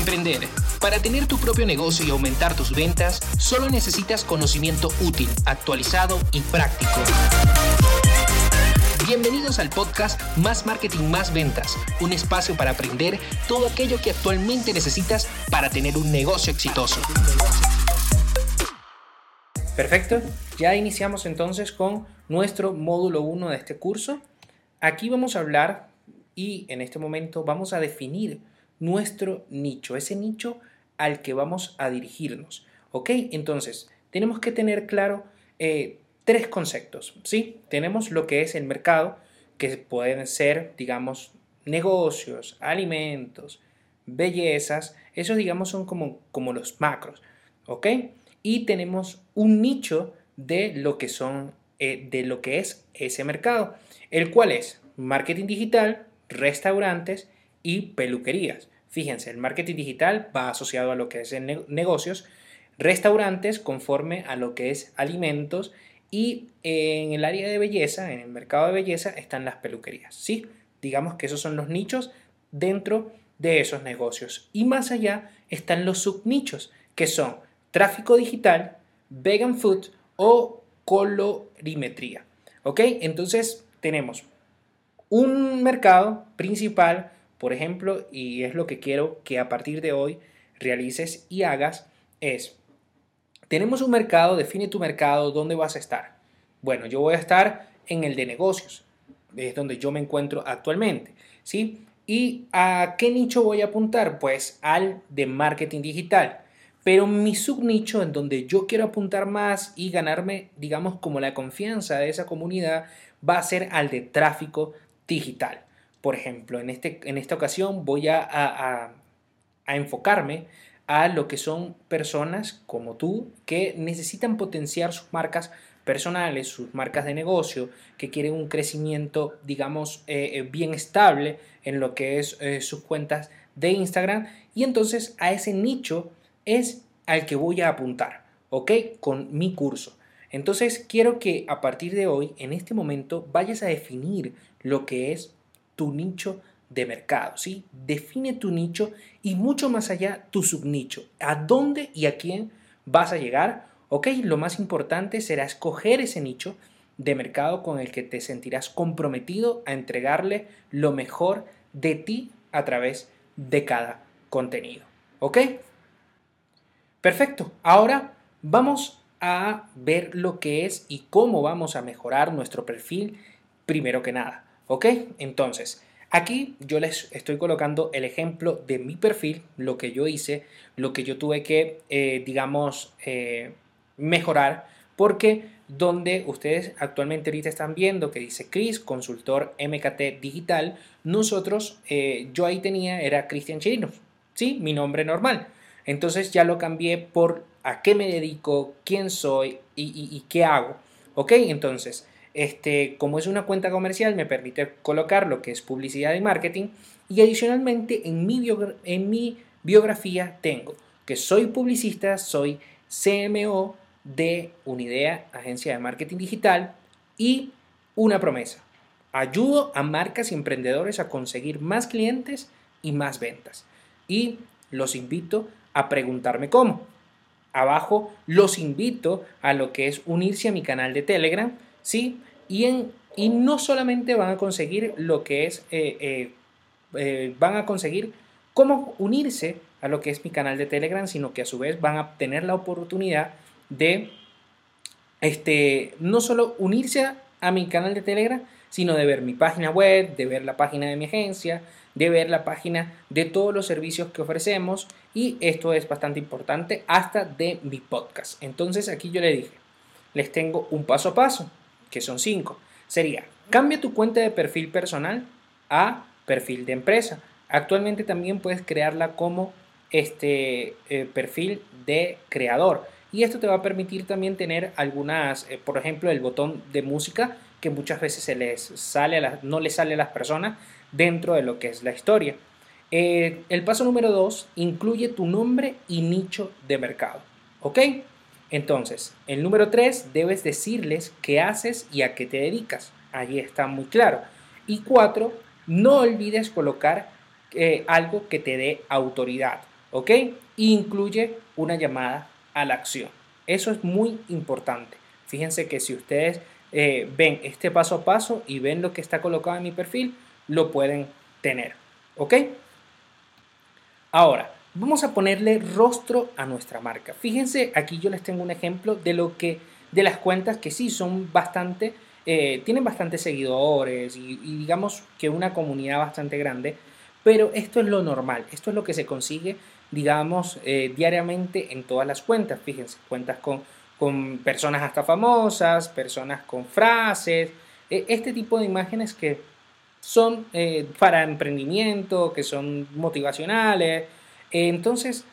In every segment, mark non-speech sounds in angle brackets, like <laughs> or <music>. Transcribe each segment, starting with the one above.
emprender, para tener tu propio negocio y aumentar tus ventas, solo necesitas conocimiento útil, actualizado y práctico. Bienvenidos al podcast Más Marketing, Más Ventas, un espacio para aprender todo aquello que actualmente necesitas para tener un negocio exitoso. Perfecto, ya iniciamos entonces con nuestro módulo 1 de este curso. Aquí vamos a hablar y en este momento vamos a definir nuestro nicho, ese nicho al que vamos a dirigirnos. ¿Ok? Entonces, tenemos que tener claro eh, tres conceptos. ¿Sí? Tenemos lo que es el mercado, que pueden ser, digamos, negocios, alimentos, bellezas. Esos, digamos, son como, como los macros. ¿Ok? Y tenemos un nicho de lo que son, eh, de lo que es ese mercado, el cual es marketing digital, restaurantes y peluquerías. Fíjense, el marketing digital va asociado a lo que es en negocios, restaurantes conforme a lo que es alimentos y en el área de belleza, en el mercado de belleza, están las peluquerías. ¿sí? Digamos que esos son los nichos dentro de esos negocios. Y más allá están los subnichos, que son tráfico digital, vegan food o colorimetría. ¿Ok? Entonces tenemos un mercado principal, por ejemplo, y es lo que quiero que a partir de hoy realices y hagas, es, tenemos un mercado, define tu mercado, ¿dónde vas a estar? Bueno, yo voy a estar en el de negocios, es donde yo me encuentro actualmente, ¿sí? ¿Y a qué nicho voy a apuntar? Pues al de marketing digital. Pero mi subnicho en donde yo quiero apuntar más y ganarme, digamos, como la confianza de esa comunidad, va a ser al de tráfico digital. Por ejemplo, en, este, en esta ocasión voy a, a, enfocarme a lo que son personas como tú que necesitan potenciar sus marcas personales, sus marcas de negocio, que quieren un crecimiento, digamos, eh, eh, bien estable en lo que es eh, sus cuentas de Instagram. Y entonces a ese nicho es al que voy a apuntar, ¿ok? Con mi curso. Entonces quiero que a partir de hoy, en este momento, vayas a definir lo que es tu nicho de mercado, ¿sí? Define tu nicho y mucho más allá tu subnicho. ¿A dónde y a quién vas a llegar? Ok, lo más importante será escoger ese nicho de mercado con el que te sentirás comprometido a entregarle lo mejor de ti a través de cada contenido. ¿Ok? Perfecto. Ahora vamos a ver lo que es y cómo vamos a mejorar nuestro perfil primero que nada. ¿Ok? Entonces, aquí yo les estoy colocando el ejemplo de mi perfil, lo que yo hice, lo que yo tuve que, eh, digamos, eh, mejorar, porque donde ustedes actualmente ahorita están viendo que dice Chris, consultor MKT digital, nosotros, eh, yo ahí tenía, era Cristian Chirinos, ¿sí? Mi nombre normal. Entonces ya lo cambié por a qué me dedico, quién soy y, y qué hago. ¿Ok? Entonces, este, como es una cuenta comercial, me permite colocar lo que es publicidad y marketing. Y adicionalmente en mi, en mi biografía tengo que soy publicista, soy CMO de Unidea, agencia de marketing digital, y una promesa. Ayudo a marcas y emprendedores a conseguir más clientes y más ventas. Y los invito a preguntarme cómo. Abajo los invito a lo que es unirse a mi canal de Telegram ¿sí? Y, en, y no solamente van a conseguir lo que es, eh, eh, eh, van a conseguir cómo unirse a lo que es mi canal de Telegram, sino que a su vez van a tener la oportunidad de, este, no solo unirse a, a mi canal de Telegram, sino de ver mi página web, de ver la página de mi agencia, de ver la página de todos los servicios que ofrecemos y esto es bastante importante hasta de mi podcast. Entonces aquí yo le dije, les tengo un paso a paso que son cinco. Sería, cambia tu cuenta de perfil personal a perfil de empresa. Actualmente también puedes crearla como este eh, perfil de creador. Y esto te va a permitir también tener algunas, eh, por ejemplo, el botón de música que muchas veces se les sale a no le sale a las personas dentro de lo que es la historia. Eh, el paso número dos incluye tu nombre y nicho de mercado. ¿Ok? Entonces, el número 3, debes decirles qué haces y a qué te dedicas. Allí está muy claro. Y 4, no olvides colocar eh, algo que te dé autoridad. ¿ok? Incluye una llamada a la acción. Eso es muy importante. Fíjense que si ustedes eh, ven este paso a paso y ven lo que está colocado en mi perfil, lo pueden tener, ¿ok? Ahora, vamos a ponerle rostro a nuestra marca. Fíjense, aquí yo les tengo un ejemplo de lo que, de las cuentas que sí son bastante, eh, tienen bastantes seguidores y, digamos que una comunidad bastante grande, pero esto es lo normal, esto es lo que se consigue, digamos, eh, diariamente en todas las cuentas. Fíjense, cuentas con, con personas hasta famosas, personas con frases, e, este tipo de imágenes que son eh, para emprendimiento, que son motivacionales. Entonces,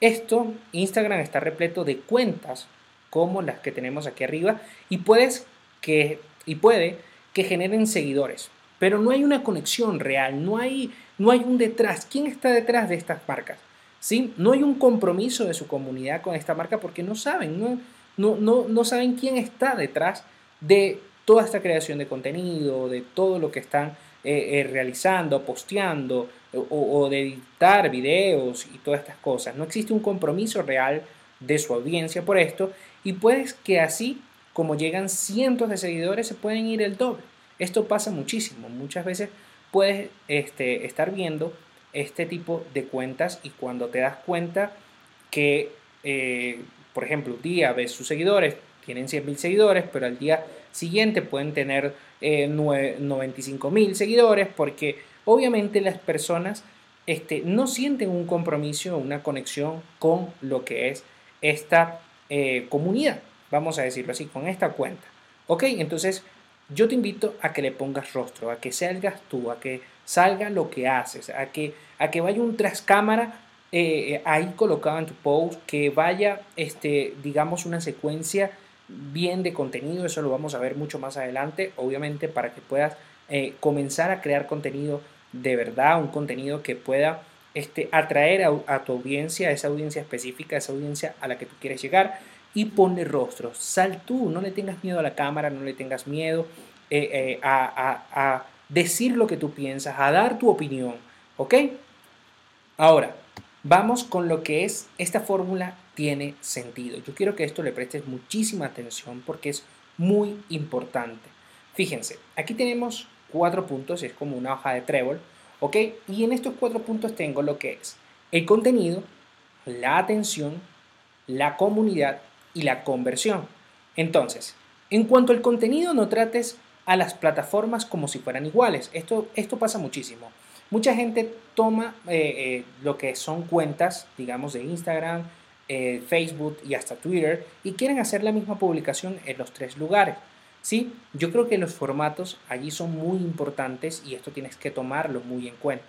esto, Instagram está repleto de cuentas como las que tenemos aquí arriba y, puedes que, y puede que generen seguidores, pero no hay una conexión real, no hay, no hay un detrás. ¿Quién está detrás de estas marcas? ¿Sí? No hay un compromiso de su comunidad con esta marca porque no saben, no, no, no, no saben quién está detrás de toda esta creación de contenido, de todo lo que están eh, eh, realizando, posteando o, de editar videos y todas estas cosas. No existe un compromiso real de su audiencia por esto y puedes que así como llegan cientos de seguidores se pueden ir el doble. Esto pasa muchísimo. Muchas veces puedes este, estar viendo este tipo de cuentas y cuando te das cuenta que, eh, por ejemplo, un día ves sus seguidores, tienen 100.000 seguidores, pero al día siguiente pueden tener eh, 95 mil seguidores porque obviamente las personas este, no sienten un compromiso, una conexión con lo que es esta eh, comunidad, vamos a decirlo así, con esta cuenta. Ok, entonces yo te invito a que le pongas rostro, a que salgas tú, a que salga lo que haces, a que, a que vaya un tras cámara eh, ahí colocado en tu post, que vaya, este, digamos, una secuencia bien de contenido, eso lo vamos a ver mucho más adelante, obviamente para que puedas eh, comenzar a crear contenido de verdad, un contenido que pueda este, atraer a, tu audiencia, a esa audiencia específica, a esa audiencia a la que tú quieres llegar y ponle rostro, sal tú, no le tengas miedo a la cámara, no le tengas miedo eh, eh, a, a decir lo que tú piensas, a dar tu opinión, ¿ok? Ahora, vamos con lo que es esta fórmula tiene sentido. Yo quiero que esto le prestes muchísima atención porque es muy importante. Fíjense, aquí tenemos cuatro puntos, es como una hoja de trébol, ¿ok? Y en estos cuatro puntos tengo lo que es el contenido, la atención, la comunidad y la conversión. Entonces, en cuanto al contenido, no trates a las plataformas como si fueran iguales. Esto, esto pasa muchísimo. Mucha gente toma eh, eh, lo que son cuentas, digamos, de Instagram, eh, Facebook y hasta Twitter y quieren hacer la misma publicación en los tres lugares. ¿sí? Yo creo que los formatos allí son muy importantes y esto tienes que tomarlo muy en cuenta.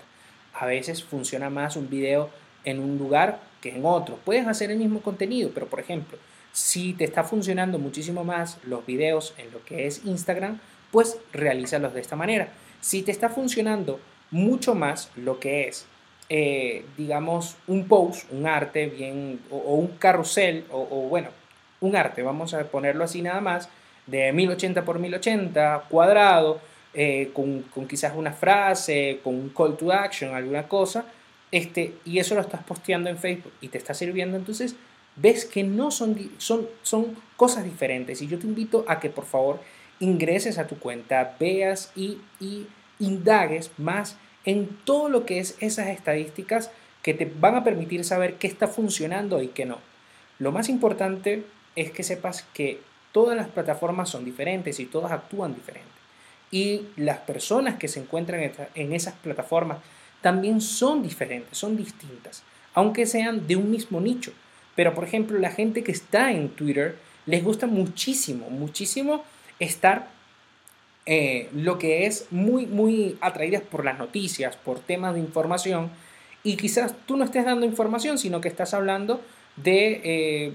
A veces funciona más un video en un lugar que en otro. Puedes hacer el mismo contenido, pero por ejemplo, si te está funcionando muchísimo más los videos en lo que es Instagram, pues realízalos de esta manera. Si te está funcionando mucho más lo que es eh, digamos, un post, un arte bien, o, un carrusel, o, bueno, un arte, vamos a ponerlo así nada más, de 1080 por 1080, cuadrado, eh, con, con, quizás una frase, con un call to action, alguna cosa, este, y eso lo estás posteando en Facebook y te está sirviendo, entonces ves que no son, son, son cosas diferentes. Y yo te invito a que por favor ingreses a tu cuenta, veas y, y indagues más en todo lo que es esas estadísticas que te van a permitir saber qué está funcionando y qué no. Lo más importante es que sepas que todas las plataformas son diferentes y todas actúan diferente. Y las personas que se encuentran en esas plataformas también son diferentes, son distintas, aunque sean de un mismo nicho. Pero por ejemplo, la gente que está en Twitter les gusta muchísimo, muchísimo estar eh, lo que es muy, muy atraídas por las noticias, por temas de información, y quizás tú no estés dando información, sino que estás hablando de, eh,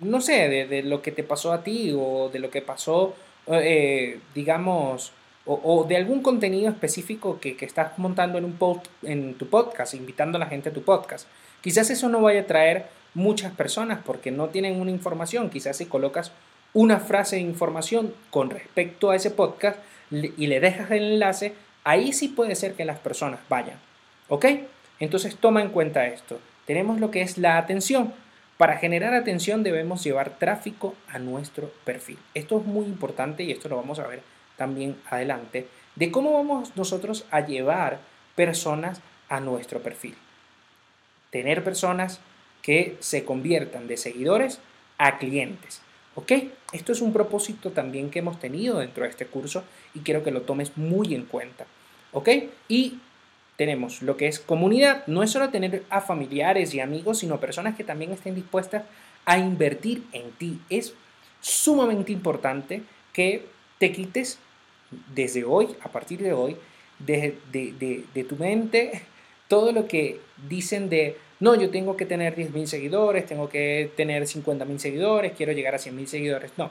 no sé, de, lo que te pasó a ti o de lo que pasó, eh, digamos, o, de algún contenido específico que, que, estás montando en un post en tu podcast, invitando a la gente a tu podcast. Quizás eso no vaya a traer muchas personas porque no tienen una información. Quizás si colocas una frase de información con respecto a ese podcast, y le dejas el enlace, ahí sí puede ser que las personas vayan. ¿Ok? Entonces toma en cuenta esto. tenemos lo que es la atención. Para generar atención debemos llevar tráfico a nuestro perfil. Esto es muy importante y esto lo vamos a ver también adelante, de cómo vamos nosotros a llevar personas a nuestro perfil. Tener personas que se conviertan de seguidores a clientes. ¿Ok? Esto es un propósito también que hemos tenido dentro de este curso y quiero que lo tomes muy en cuenta. ¿Ok? Y tenemos lo que es comunidad. No es solo tener a familiares y amigos, sino personas que también estén dispuestas a invertir en ti. Es sumamente importante que te quites desde hoy, a partir de hoy, de, de tu mente <laughs> todo lo que dicen de no, yo tengo que tener 10.000 seguidores, tengo que tener 50.000 seguidores, quiero llegar a 100.000 seguidores. No.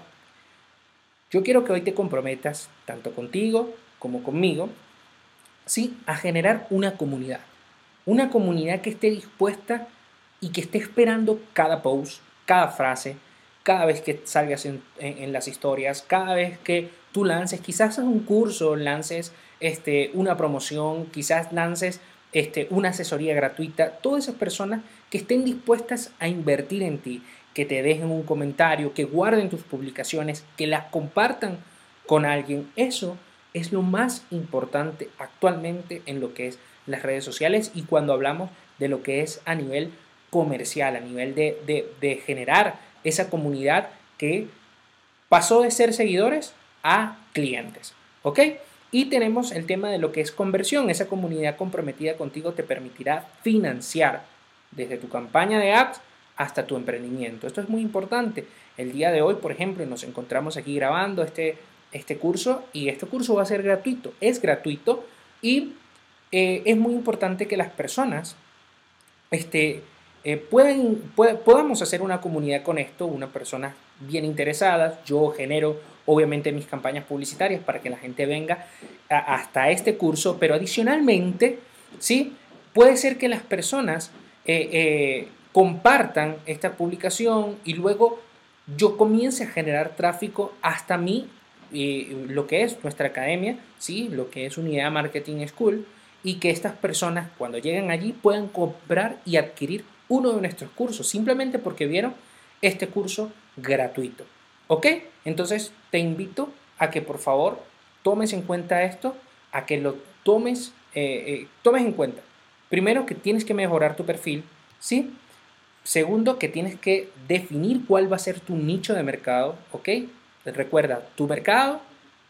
Yo quiero que hoy te comprometas, tanto contigo como conmigo, ¿sí? a generar una comunidad. Una comunidad que esté dispuesta y que esté esperando cada post, cada frase, cada vez que salgas en, las historias, cada vez que tú lances, quizás un curso, lances este, una promoción, quizás lances este, una asesoría gratuita, todas esas personas que estén dispuestas a invertir en ti, que te dejen un comentario, que guarden tus publicaciones, que las compartan con alguien, eso es lo más importante actualmente en lo que es las redes sociales y cuando hablamos de lo que es a nivel comercial, a nivel de, de generar esa comunidad que pasó de ser seguidores a clientes. ¿Ok? Y tenemos el tema de lo que es conversión. Esa comunidad comprometida contigo te permitirá financiar desde tu campaña de apps hasta tu emprendimiento. Esto es muy importante. El día de hoy, por ejemplo, nos encontramos aquí grabando este, este curso y este curso va a ser gratuito. Es gratuito y eh, es muy importante que las personas este, eh, podamos hacer una comunidad con esto, una persona bien interesada. Yo genero obviamente mis campañas publicitarias para que la gente venga hasta este curso, pero adicionalmente, ¿sí? Puede ser que las personas eh, eh, compartan esta publicación y luego yo comience a generar tráfico hasta mí, lo que es nuestra academia, ¿sí? Lo que es Unidad Marketing School, y que estas personas cuando lleguen allí puedan comprar y adquirir uno de nuestros cursos, simplemente porque vieron este curso gratuito. ¿Ok? Entonces te invito a que por favor tomes en cuenta esto, a que lo tomes, eh, eh, tomes en cuenta. Primero que tienes que mejorar tu perfil, ¿sí? Segundo que tienes que definir cuál va a ser tu nicho de mercado, ¿ok? Recuerda, tu mercado,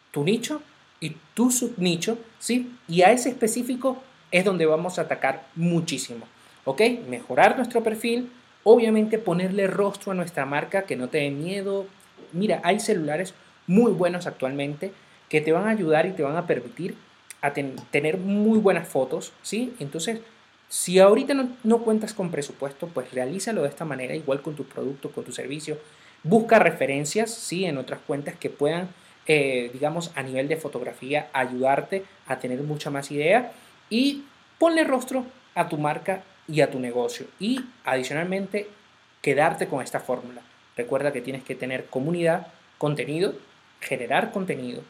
tu nicho y tu subnicho, ¿sí? Y a ese específico es donde vamos a atacar muchísimo, ¿ok? Mejorar nuestro perfil, obviamente ponerle rostro a nuestra marca, que no te dé miedo, mira, hay celulares muy buenos actualmente que te van a ayudar y te van a permitir a tener muy buenas fotos, ¿sí? Entonces, si ahorita no, cuentas con presupuesto, pues realízalo de esta manera, igual con tu producto, con tu servicio. Busca referencias, ¿sí? En otras cuentas que puedan, eh, digamos, a nivel de fotografía, ayudarte a tener mucha más idea y ponle rostro a tu marca y a tu negocio. Y adicionalmente, quedarte con esta fórmula. Recuerda que tienes que tener comunidad, contenido, generar contenido.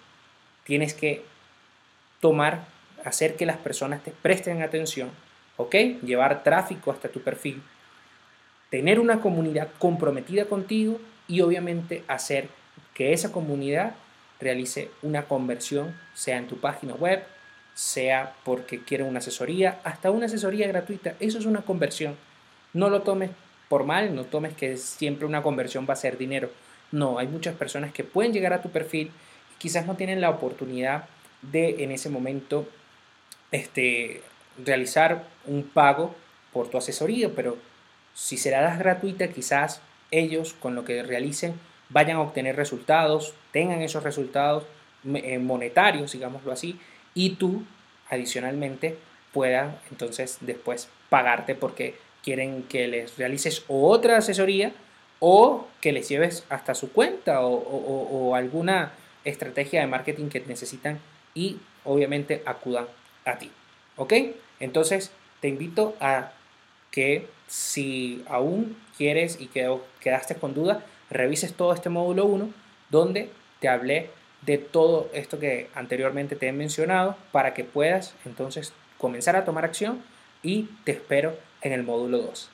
Tienes que tomar, hacer que las personas te presten atención, ¿ok? Llevar tráfico hasta tu perfil, tener una comunidad comprometida contigo y obviamente hacer que esa comunidad realice una conversión, sea en tu página web, sea porque quiere una asesoría, hasta una asesoría gratuita. Eso es una conversión. No lo tomes por mal, no tomes que siempre una conversión va a ser dinero. No, hay muchas personas que pueden llegar a tu perfil y quizás no tienen la oportunidad de en ese momento este, realizar un pago por tu asesoría, pero si se la das gratuita, quizás ellos con lo que realicen vayan a obtener resultados, tengan esos resultados eh, monetarios, digámoslo así, y tú adicionalmente puedan entonces después pagarte porque quieren que les realices otra asesoría o que les lleves hasta su cuenta o, alguna estrategia de marketing que necesitan y obviamente acudan a ti. ¿Ok? Entonces te invito a que si aún quieres y quedaste con duda, revises todo este módulo 1 donde te hablé de todo esto que anteriormente te he mencionado para que puedas entonces comenzar a tomar acción y te espero en el módulo 2.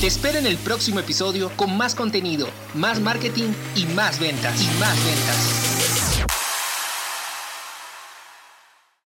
Te espero en el próximo episodio con más contenido, más marketing y más ventas. Y más ventas.